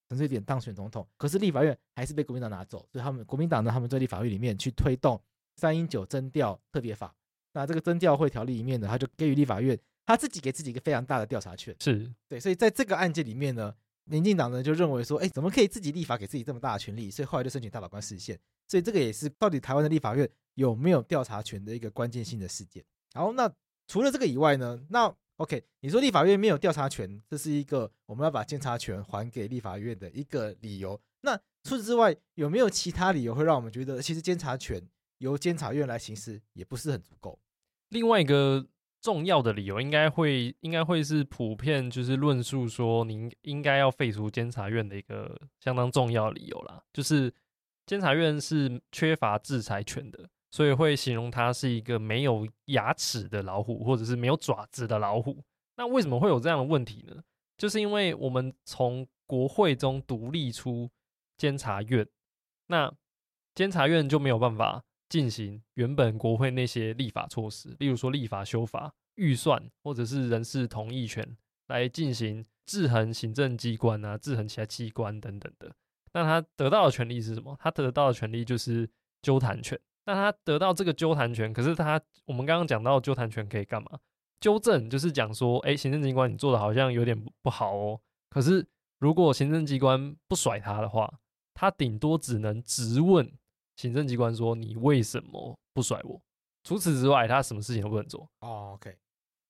陈水扁当选总统，可是立法院还是被国民党拿走。所以他们国民党呢，他们在立法院里面去推动三一九征调特别法。那这个征调会条例里面呢，他就给予立法院他自己给自己一个非常大的调查权，是对，所以在这个案件里面呢，民进党呢就认为说，哎，怎么可以自己立法给自己这么大的权利？所以后来就申请大法官释宪，所以这个也是到底台湾的立法院有没有调查权的一个关键性的事件。然后，那除了这个以外呢，那 OK，你说立法院没有调查权，这是一个我们要把监察权还给立法院的一个理由。那除此之外，有没有其他理由会让我们觉得，其实监察权由监察院来行使也不是很足够？另外一个重要的理由，应该会应该会是普遍就是论述说，您应该要废除监察院的一个相当重要理由啦，就是监察院是缺乏制裁权的，所以会形容它是一个没有牙齿的老虎，或者是没有爪子的老虎。那为什么会有这样的问题呢？就是因为我们从国会中独立出监察院，那监察院就没有办法。进行原本国会那些立法措施，例如说立法修法、预算或者是人事同意权，来进行制衡行政机关啊、制衡其他机关等等的。那他得到的权利是什么？他得到的权利就是纠弹权。那他得到这个纠弹权，可是他我们刚刚讲到纠弹权可以干嘛？纠正，就是讲说，哎，行政机关你做的好像有点不好哦。可是如果行政机关不甩他的话，他顶多只能质问行政机关说，你为什么不甩我？除此之外，他什么事情都不能做。哦，OK。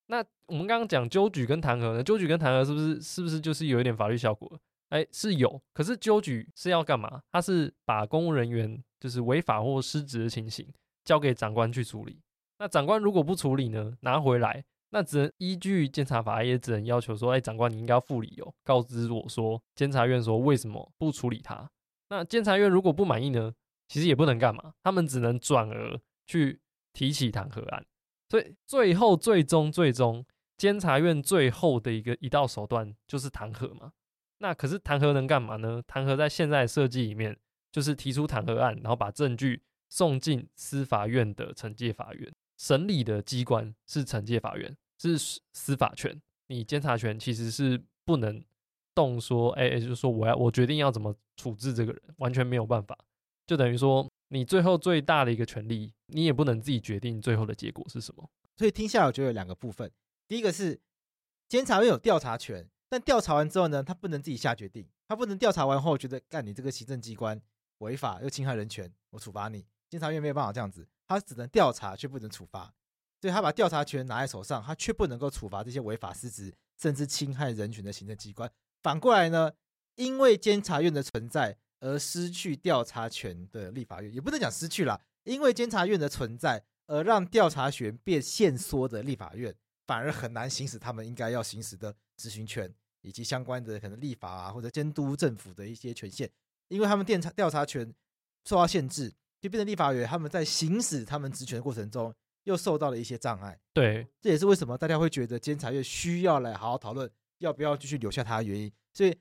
那我们刚刚讲纠举跟弹劾呢？纠举跟弹劾是不是是不是就是有一点法律效果？哎，是有。可是纠举是要干嘛？他是把公务人员就是违法或失职的情形交给长官去处理。那长官如果不处理呢？拿回来，那只能依据监察法，也只能要求说，哎，长官你应该要附理由，告知我说，监察院说为什么不处理他？那监察院如果不满意呢？其实也不能干嘛，他们只能转而去提起弹劾案。所以最后、最终、最终，监察院最后的一个一道手段就是弹劾嘛。那可是弹劾能干嘛呢？弹劾在现在设计里面，就是提出弹劾案，然后把证据送进司法院的惩戒法院，审理的机关是惩戒法院，是司法权。你监察权其实是不能动说，哎、就是说我要我决定要怎么处置这个人，完全没有办法。就等于说，你最后最大的一个权利，你也不能自己决定最后的结果是什么。所以听下来，我觉得有两个部分。第一个是监察院有调查权，但调查完之后呢，他不能自己下决定，他不能调查完后觉得干你这个行政机关违法又侵害人权，我处罚你。监察院没有办法这样子，他只能调查却不能处罚。所以他把调查权拿在手上，他却不能够处罚这些违法失职甚至侵害人权的行政机关。反过来呢，因为监察院的存在。而失去调查权的立法院，也不能讲失去了，因为监察院的存在，而让调查权变限缩的立法院，反而很难行使他们应该要行使的执行权，以及相关的可能立法啊或者监督政府的一些权限，因为他们调查调查权受到限制，就变成立法员他们在行使他们职权的过程中，又受到了一些障碍。对，这也是为什么大家会觉得监察院需要来好好讨论要不要继续留下他的原因。所以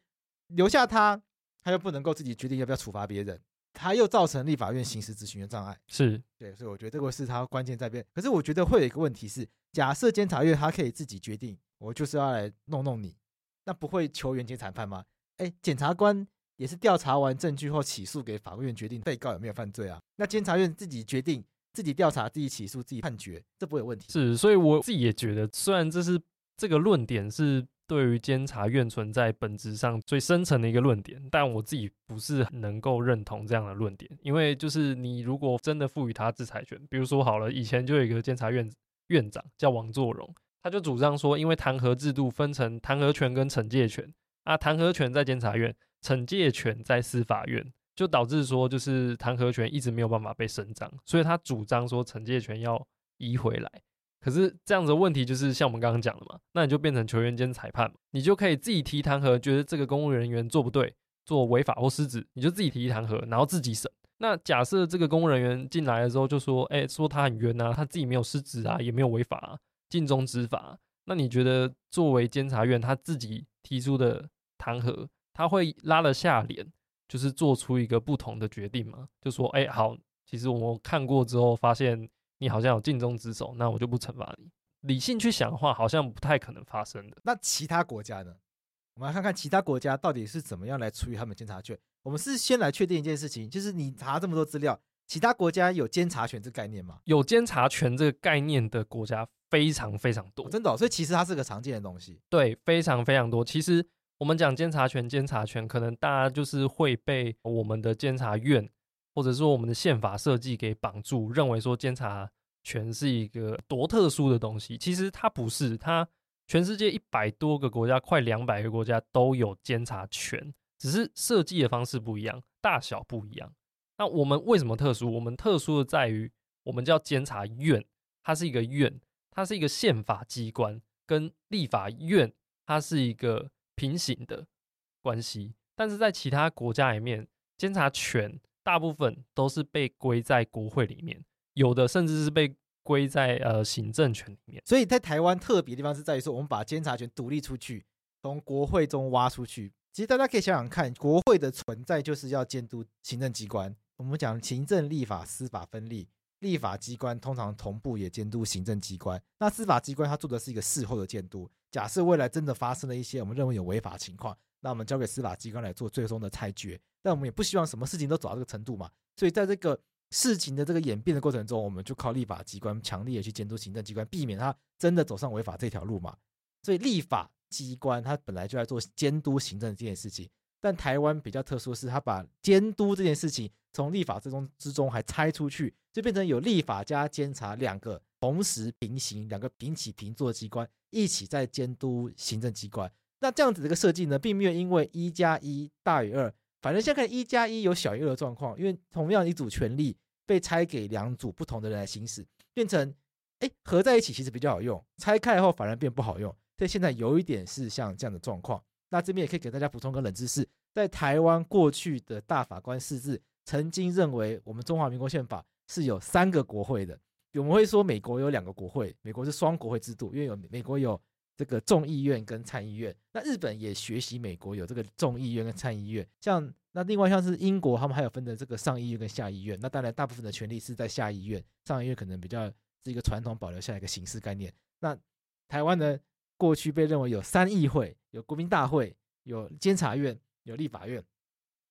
留下他。他又不能够自己决定要不要处罚别人，他又造成立法院行使执行的障碍。是对，所以我觉得这个是他关键在变。可是我觉得会有一个问题是，假设监察院他可以自己决定，我就是要来弄弄你，那不会球员兼裁判吗？哎，检察官也是调查完证据后起诉给法院决定被告有没有犯罪啊。那监察院自己决定、自己调查、自己起诉、自己判决，这不会有问题。是，所以我自己也觉得，虽然这是这个论点是。对于监察院存在本质上最深层的一个论点，但我自己不是很能够认同这样的论点，因为就是你如果真的赋予他制裁权，比如说好了，以前就有一个监察院院长叫王作荣，他就主张说，因为弹劾制度分成弹劾权跟惩戒权啊，弹劾权在监察院，惩戒权在司法院，就导致说就是弹劾权一直没有办法被伸张，所以他主张说惩戒权要移回来。可是这样子的问题就是像我们刚刚讲的嘛，那你就变成球员兼裁判嘛，你就可以自己提弹劾，觉得这个公务人员做不对，做违法或失职，你就自己提弹劾，然后自己审。那假设这个公务人员进来的时候就说，哎，说他很冤啊，他自己没有失职啊，也没有违法啊，尽忠执法。那你觉得作为监察院他自己提出的弹劾，他会拉了下脸，就是做出一个不同的决定嘛？就说，哎，好，其实我们看过之后发现。你好像有尽忠职守，那我就不惩罚你。理性去想的话，好像不太可能发生的。那其他国家呢？我们来看看其他国家到底是怎么样来处理他们监察权。我们是先来确定一件事情，就是你查这么多资料，其他国家有监察权这个概念吗？有监察权这个概念的国家非常非常多，哦、真的、哦。所以其实它是个常见的东西。对，非常非常多。其实我们讲监察权，监察权可能大家就是会被我们的监察院。或者说我们的宪法设计给绑住，认为说监察权是一个多特殊的东西，其实它不是，它全世界一百多个国家，快两百个国家都有监察权，只是设计的方式不一样，大小不一样。那我们为什么特殊？我们特殊的在于，我们叫监察院，它是一个院，它是一个宪法机关，跟立法院它是一个平行的关系。但是在其他国家里面，监察权。大部分都是被归在国会里面，有的甚至是被归在呃行政权里面。所以在台湾特别的地方是在于说，我们把监察权独立出去，从国会中挖出去。其实大家可以想想看，国会的存在就是要监督行政机关。我们讲行政、立法、司法分立，立法机关通常同步也监督行政机关。那司法机关它做的是一个事后的监督。假设未来真的发生了一些我们认为有违法情况，那我们交给司法机关来做最终的裁决。但我们也不希望什么事情都走到这个程度嘛，所以在这个事情的这个演变的过程中，我们就靠立法机关强力的去监督行政机关，避免他真的走上违法这条路嘛。所以立法机关它本来就在做监督行政这件事情，但台湾比较特殊的是，他把监督这件事情从立法之中之中还拆出去，就变成有立法加监察两个同时平行、两个平起平坐的机关一起在监督行政机关。那这样子的一个设计呢，并没有因为一加一大于二，反正现在看一加一有小于二的状况，因为同样一组权力。被拆给两组不同的人来行使，变成哎合在一起其实比较好用，拆开以后反而变不好用。所以现在有一点是像这样的状况。那这边也可以给大家补充个冷知识，在台湾过去的大法官释字曾经认为我们中华民国宪法是有三个国会的。我们会说美国有两个国会，美国是双国会制度，因为有美国有这个众议院跟参议院。那日本也学习美国有这个众议院跟参议院，像。那另外像是英国，他们还有分的这个上议院跟下议院。那当然，大部分的权力是在下议院，上议院可能比较是一个传统保留下来一个形式概念。那台湾呢，过去被认为有三议会，有国民大会，有监察院，有立法院。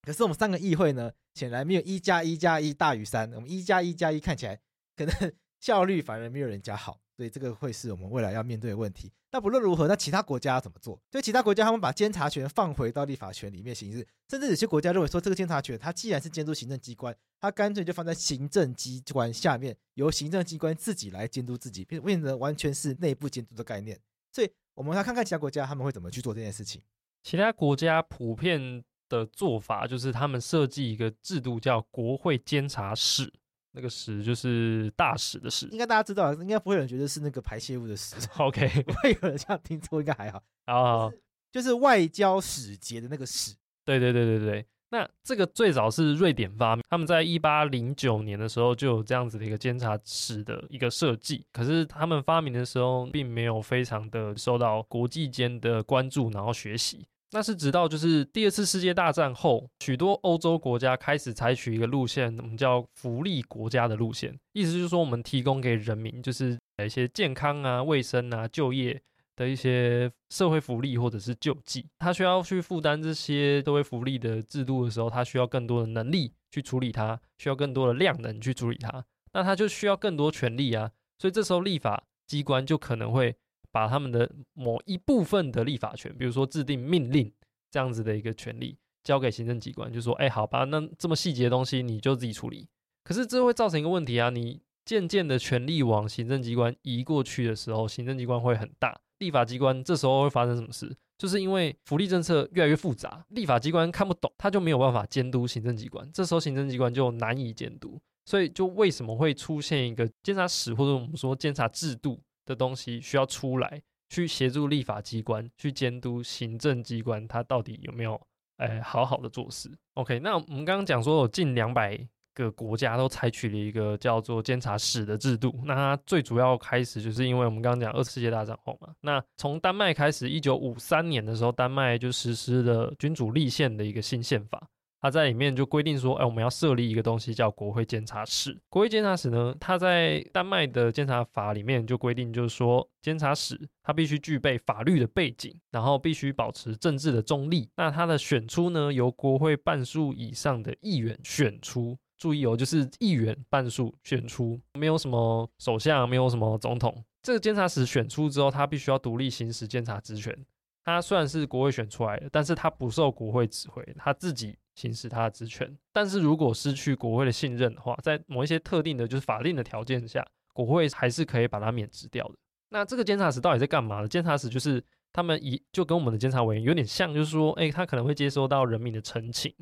可是我们三个议会呢，显然没有一加一加一大于三。我们一加一加一看起来可能效率反而没有人家好。所以这个会是我们未来要面对的问题。那不论如何，那其他国家要怎么做？就其他国家，他们把监察权放回到立法权里面行使，甚至有些国家认为说，这个监察权它既然是监督行政机关，它干脆就放在行政机关下面，由行政机关自己来监督自己，变变成完全是内部监督的概念。所以我们来看看其他国家他们会怎么去做这件事情。其他国家普遍的做法就是他们设计一个制度，叫国会监察室。那个屎就是大使的使，应该大家知道，应该不会有人觉得是那个排泄物的屎。OK，不会有人这样听错，应该还好。好好，就是外交使节的那个使。对对对对对。那这个最早是瑞典发明，他们在一八零九年的时候就有这样子的一个监察室的一个设计。可是他们发明的时候，并没有非常的受到国际间的关注，然后学习。那是直到就是第二次世界大战后，许多欧洲国家开始采取一个路线，我们叫福利国家的路线，意思就是说我们提供给人民就是一些健康啊、卫生啊、就业的一些社会福利或者是救济。他需要去负担这些社会福利的制度的时候，他需要更多的能力去处理它，需要更多的量能去处理它，那他就需要更多权力啊。所以这时候立法机关就可能会。把他们的某一部分的立法权，比如说制定命令这样子的一个权利，交给行政机关，就说：“哎，好吧，那这么细节的东西你就自己处理。”可是这会造成一个问题啊，你渐渐的权力往行政机关移过去的时候，行政机关会很大，立法机关这时候会发生什么事？就是因为福利政策越来越复杂，立法机关看不懂，他就没有办法监督行政机关，这时候行政机关就难以监督，所以就为什么会出现一个监察室，或者我们说监察制度？的东西需要出来去协助立法机关去监督行政机关，它到底有没有诶好好的做事？OK，那我们刚刚讲说有近两百个国家都采取了一个叫做监察史的制度，那它最主要开始就是因为我们刚刚讲二次世界大战后嘛，那从丹麦开始，一九五三年的时候，丹麦就实施了君主立宪的一个新宪法。他在里面就规定说，哎，我们要设立一个东西叫国会监察室。国会监察室呢，它在丹麦的监察法里面就规定，就是说监察室它必须具备法律的背景，然后必须保持政治的中立。那它的选出呢，由国会半数以上的议员选出。注意哦，就是议员半数选出，没有什么首相，没有什么总统。这个监察室选出之后，他必须要独立行使监察职权。他虽然是国会选出来的，但是他不受国会指挥，他自己。行使他的职权，但是如果失去国会的信任的话，在某一些特定的，就是法令的条件下，国会还是可以把它免职掉的。那这个监察室到底在干嘛呢？监察室就是他们一就跟我们的监察委员有点像，就是说，哎，他可能会接收到人民的陈情，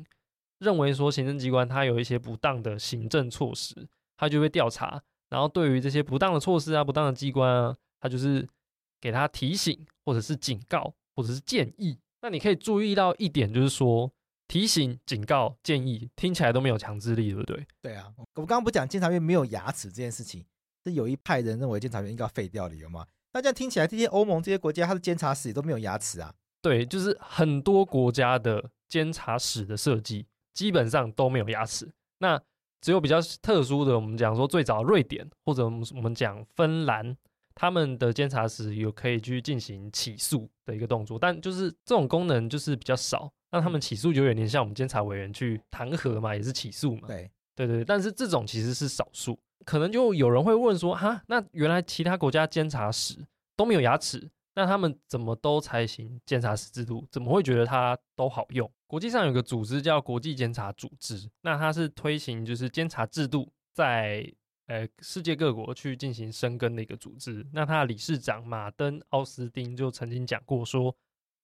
认为说行政机关他有一些不当的行政措施，他就会调查，然后对于这些不当的措施啊、不当的机关啊，他就是给他提醒，或者是警告，或者是建议。那你可以注意到一点，就是说。提醒、警告、建议，听起来都没有强制力，对不对？对啊，我刚刚不讲监察院没有牙齿这件事情，是有一派人认为监察院应该要废掉的，有吗？那这样听起来，这些欧盟这些国家，它的监察室也都没有牙齿啊？对，就是很多国家的监察室的设计基本上都没有牙齿。那只有比较特殊的，我们讲说最早瑞典或者我们我们讲芬兰，他们的监察室有可以去进行起诉的一个动作，但就是这种功能就是比较少。那他们起诉就有点像我们监察委员去弹劾嘛，也是起诉嘛。对。对对，但是这种其实是少数，可能就有人会问说，哈，那原来其他国家监察史都没有牙齿，那他们怎么都采行监察史制度？怎么会觉得它都好用？国际上有个组织叫国际监察组织，那它是推行就是监察制度在呃世界各国去进行生根的一个组织。那它的理事长马登奥斯丁就曾经讲过说，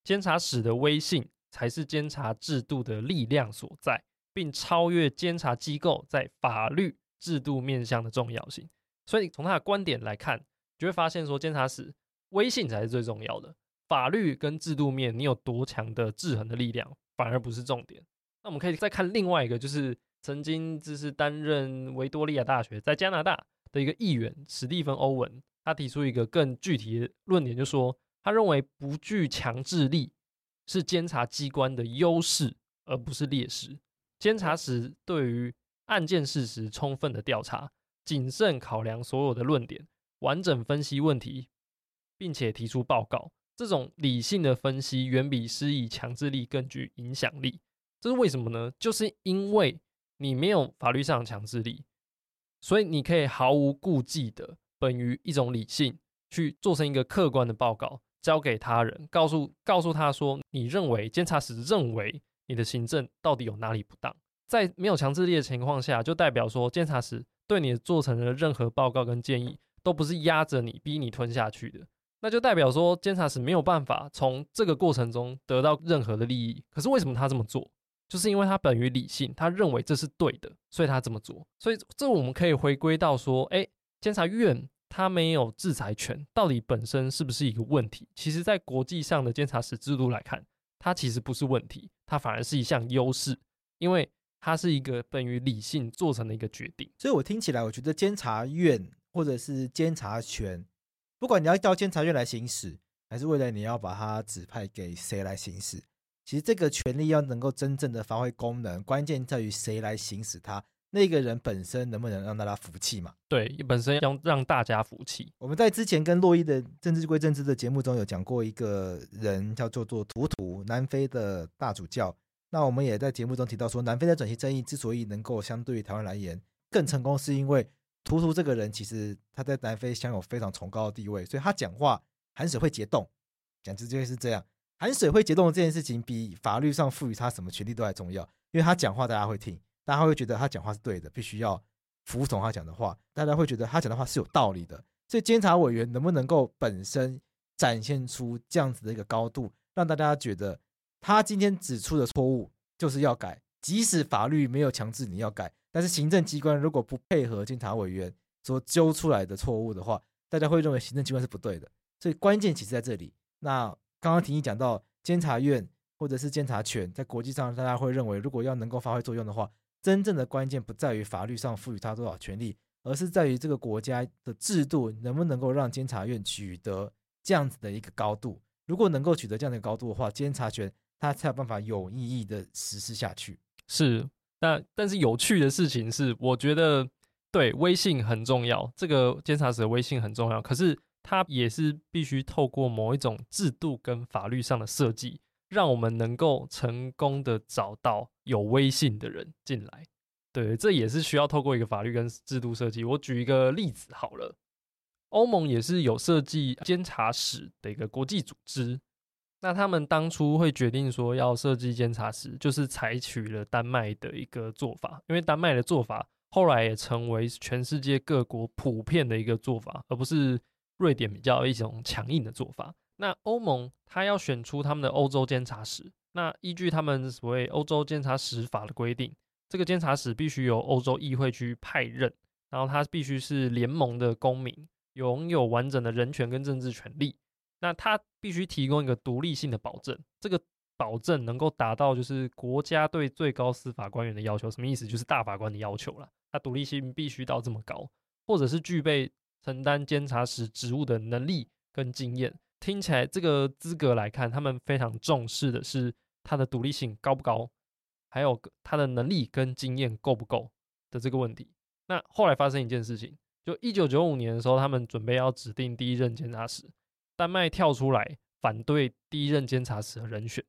监察史的威信才是监察制度的力量所在。并超越监察机构在法律制度面向的重要性，所以从他的观点来看，就会发现说，监察史威信才是最重要的。法律跟制度面，你有多强的制衡的力量，反而不是重点。那我们可以再看另外一个，就是曾经就是担任维多利亚大学在加拿大的一个议员史蒂芬·欧文，他提出一个更具体的论点，就说他认为不具强制力是监察机关的优势，而不是劣势。监察时对于案件事实充分的调查，谨慎考量所有的论点，完整分析问题，并且提出报告。这种理性的分析远比施以强制力更具影响力。这是为什么呢？就是因为你没有法律上的强制力，所以你可以毫无顾忌的，本于一种理性去做成一个客观的报告，交给他人，告诉告诉他说，你认为监察室认为。你的行政到底有哪里不当？在没有强制力的情况下，就代表说监察室对你做成的任何报告跟建议，都不是压着你、逼你吞下去的。那就代表说监察室没有办法从这个过程中得到任何的利益。可是为什么他这么做？就是因为他本于理性，他认为这是对的，所以他这么做。所以这我们可以回归到说，哎，监察院他没有制裁权，到底本身是不是一个问题？其实，在国际上的监察使制度来看。它其实不是问题，它反而是一项优势，因为它是一个本于理性做成的一个决定。所以我听起来，我觉得监察院或者是监察权，不管你要到监察院来行使，还是未来你要把它指派给谁来行使，其实这个权利要能够真正的发挥功能，关键在于谁来行使它。那个人本身能不能让大家服气嘛？对，本身要让大家服气。我们在之前跟洛伊的政治归政治的节目中有讲过一个人，叫做做图图，南非的大主教。那我们也在节目中提到说，南非的转型正义之所以能够相对于台湾来言更成功，是因为图图这个人其实他在南非享有非常崇高的地位，所以他讲话含水会结冻，讲直接是这样，含水会结冻这件事情比法律上赋予他什么权利都还重要，因为他讲话大家会听。大家会觉得他讲话是对的，必须要服从他讲的话。大家会觉得他讲的话是有道理的。所以监察委员能不能够本身展现出这样子的一个高度，让大家觉得他今天指出的错误就是要改，即使法律没有强制你要改，但是行政机关如果不配合监察委员所揪出来的错误的话，大家会认为行政机关是不对的。所以关键其实在这里。那刚刚婷宜讲到监察院或者是监察权，在国际上大家会认为，如果要能够发挥作用的话。真正的关键不在于法律上赋予他多少权利，而是在于这个国家的制度能不能够让监察院取得这样子的一个高度。如果能够取得这样的高度的话，监察权它才有办法有意义的实施下去。是，但但是有趣的事情是，我觉得对威信很重要，这个监察使的威信很重要，可是它也是必须透过某一种制度跟法律上的设计。让我们能够成功的找到有威信的人进来，对，这也是需要透过一个法律跟制度设计。我举一个例子好了，欧盟也是有设计监察使的一个国际组织。那他们当初会决定说要设计监察使，就是采取了丹麦的一个做法，因为丹麦的做法后来也成为全世界各国普遍的一个做法，而不是瑞典比较一种强硬的做法。那欧盟他要选出他们的欧洲监察使，那依据他们所谓欧洲监察使法的规定，这个监察使必须由欧洲议会去派任，然后他必须是联盟的公民，拥有完整的人权跟政治权利。那他必须提供一个独立性的保证，这个保证能够达到就是国家对最高司法官员的要求，什么意思？就是大法官的要求了。他独立性必须到这么高，或者是具备承担监察使职务的能力跟经验。听起来这个资格来看，他们非常重视的是他的独立性高不高，还有他的能力跟经验够不够的这个问题。那后来发生一件事情，就一九九五年的时候，他们准备要指定第一任监察使，丹麦跳出来反对第一任监察使的人选。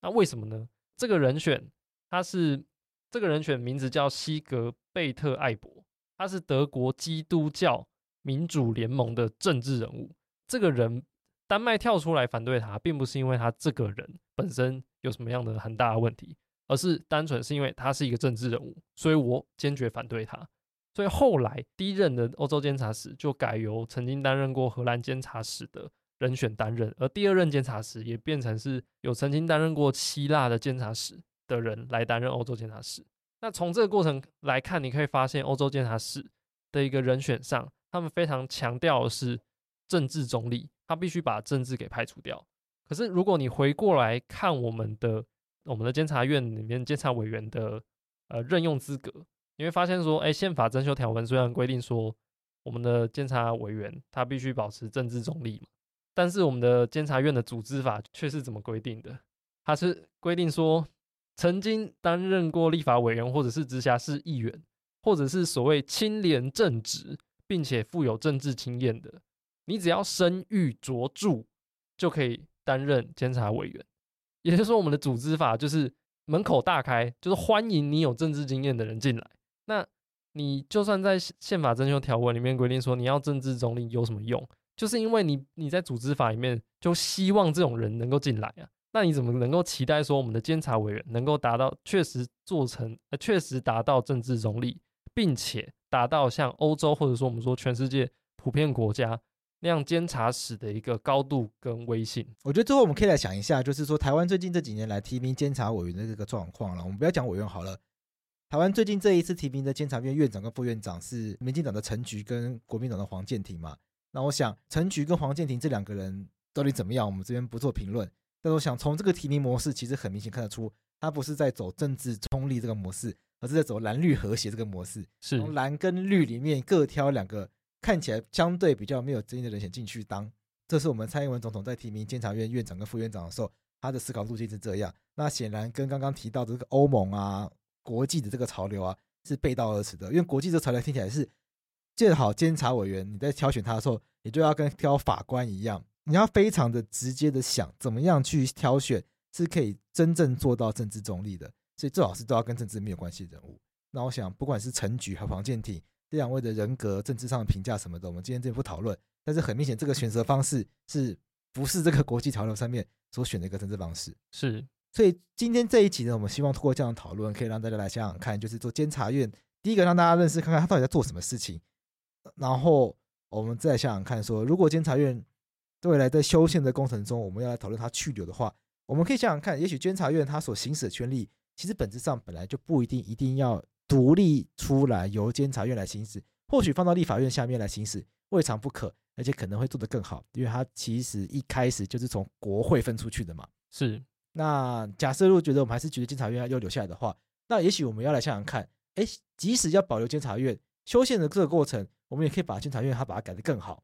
那为什么呢？这个人选他是这个人选名字叫西格贝特·艾博，他是德国基督教民主联盟的政治人物。这个人丹麦跳出来反对他，并不是因为他这个人本身有什么样的很大的问题，而是单纯是因为他是一个政治人物，所以我坚决反对他。所以后来第一任的欧洲监察使就改由曾经担任过荷兰监察使的人选担任，而第二任监察使也变成是有曾经担任过希腊的监察使的人来担任欧洲监察使。那从这个过程来看，你可以发现欧洲监察使的一个人选上，他们非常强调的是政治中立，他必须把政治给排除掉。可是如果你回过来看我们的我们的监察院里面监察委员的呃任用资格。你会发现说，哎，宪法增修条文虽然规定说我们的监察委员他必须保持政治中立嘛，但是我们的监察院的组织法却是怎么规定的？它是规定说，曾经担任过立法委员或者是直辖市议员，或者是所谓清廉正直并且富有政治经验的，你只要声誉卓著就可以担任监察委员。也就是说，我们的组织法就是门口大开，就是欢迎你有政治经验的人进来。那你就算在宪法增修条文里面规定说你要政治中立有什么用？就是因为你你在组织法里面就希望这种人能够进来啊，那你怎么能够期待说我们的监察委员能够达到确实做成呃确实达到政治中立，并且达到像欧洲或者说我们说全世界普遍国家那样监察史的一个高度跟威信？我觉得最后我们可以来想一下，就是说台湾最近这几年来提名监察委员的这个状况了。我们不要讲委员好了。台湾最近这一次提名的监察院院长跟副院长是民进党的陈菊跟国民党的黄建庭嘛？那我想陈菊跟黄建庭这两个人到底怎么样？我们这边不做评论。但我想从这个提名模式，其实很明显看得出，他不是在走政治中立这个模式，而是在走蓝绿和谐这个模式。是从蓝跟绿里面各挑两个看起来相对比较没有争议的人选进去当。这是我们蔡英文总统在提名监察院院长跟副院长的时候，他的思考路径是这样。那显然跟刚刚提到的这个欧盟啊。国际的这个潮流啊，是背道而驰的。因为国际这潮流听起来是，建好监察委员，你在挑选他的时候，你就要跟挑法官一样，你要非常的直接的想，怎么样去挑选是可以真正做到政治中立的。所以最好是都要跟政治没有关系的人物。那我想，不管是陈菊和黄健庭这两位的人格、政治上的评价什么的，我们今天这边不讨论。但是很明显，这个选择方式是不是这个国际潮流上面所选的一个政治方式？是。所以今天这一集呢，我们希望通过这样的讨论，可以让大家来想想看，就是做监察院，第一个让大家认识看看他到底在做什么事情，然后我们再想想看，说如果监察院未来在修宪的工程中，我们要来讨论它去留的话，我们可以想想看，也许监察院它所行使的权利，其实本质上本来就不一定一定要独立出来由监察院来行使，或许放到立法院下面来行使未尝不可，而且可能会做得更好，因为它其实一开始就是从国会分出去的嘛，是。那假设如果觉得我们还是觉得监察院要留下来的话，那也许我们要来想想看，哎，即使要保留监察院修宪的这个过程，我们也可以把监察院它把它改得更好。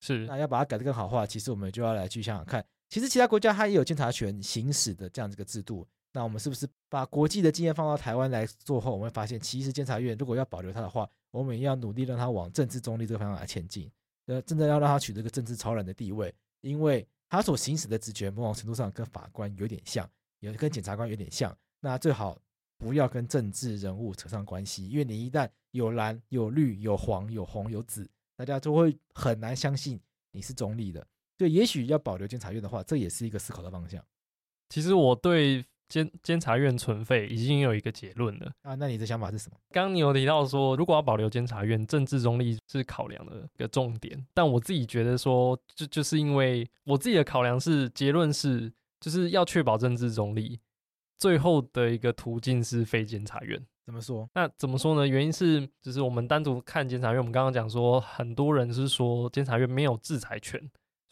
是，那要把它改得更好的话，其实我们就要来去想想看，其实其他国家它也有监察权行使的这样子一个制度。那我们是不是把国际的经验放到台湾来做后，我们会发现，其实监察院如果要保留它的话，我们也要努力让它往政治中立这个方向来前进，呃，真的要让它取得一个政治超然的地位，因为。他所行使的职权，某种程度上跟法官有点像，也跟检察官有点像。那最好不要跟政治人物扯上关系，因为你一旦有蓝、有绿、有黄、有红、有紫，大家就会很难相信你是中立的。对，也许要保留监察院的话，这也是一个思考的方向。其实我对。监监察院存废已经有一个结论了啊，那你的想法是什么？刚刚你有提到说，如果要保留监察院，政治中立是考量的一个重点。但我自己觉得说，就就是因为我自己的考量是结论是，就是要确保政治中立，最后的一个途径是非监察院。怎么说？那怎么说呢？原因是，就是我们单独看监察院，我们刚刚讲说，很多人是说监察院没有制裁权。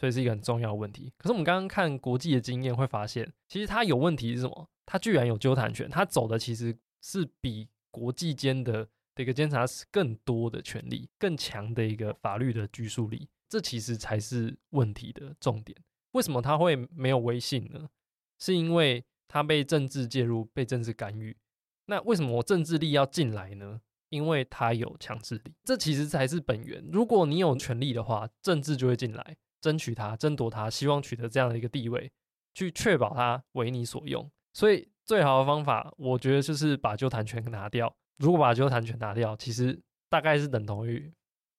所以是一个很重要的问题。可是我们刚刚看国际的经验，会发现其实它有问题是什么？它居然有纠弹权，它走的其实是比国际间的这个监察使更多的权利，更强的一个法律的拘束力。这其实才是问题的重点。为什么它会没有威信呢？是因为它被政治介入，被政治干预。那为什么我政治力要进来呢？因为它有强制力。这其实才是本源。如果你有权力的话，政治就会进来。争取他，争夺他，希望取得这样的一个地位，去确保他为你所用。所以最好的方法，我觉得就是把旧坛全拿掉。如果把旧坛全拿掉，其实大概是等同于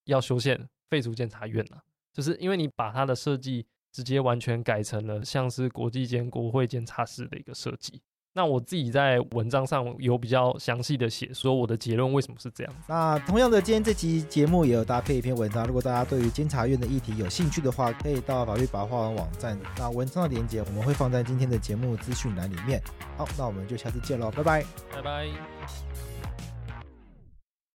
要修宪废除监察院了，就是因为你把它的设计直接完全改成了像是国际间国会监察室的一个设计。那我自己在文章上有比较详细的写，说我的结论为什么是这样。那同样的，今天这期节目也有搭配一篇文章，如果大家对于监察院的议题有兴趣的话，可以到法律白话文网站。那文章的连接我们会放在今天的节目资讯栏里面。好，那我们就下次见喽，拜拜，拜拜。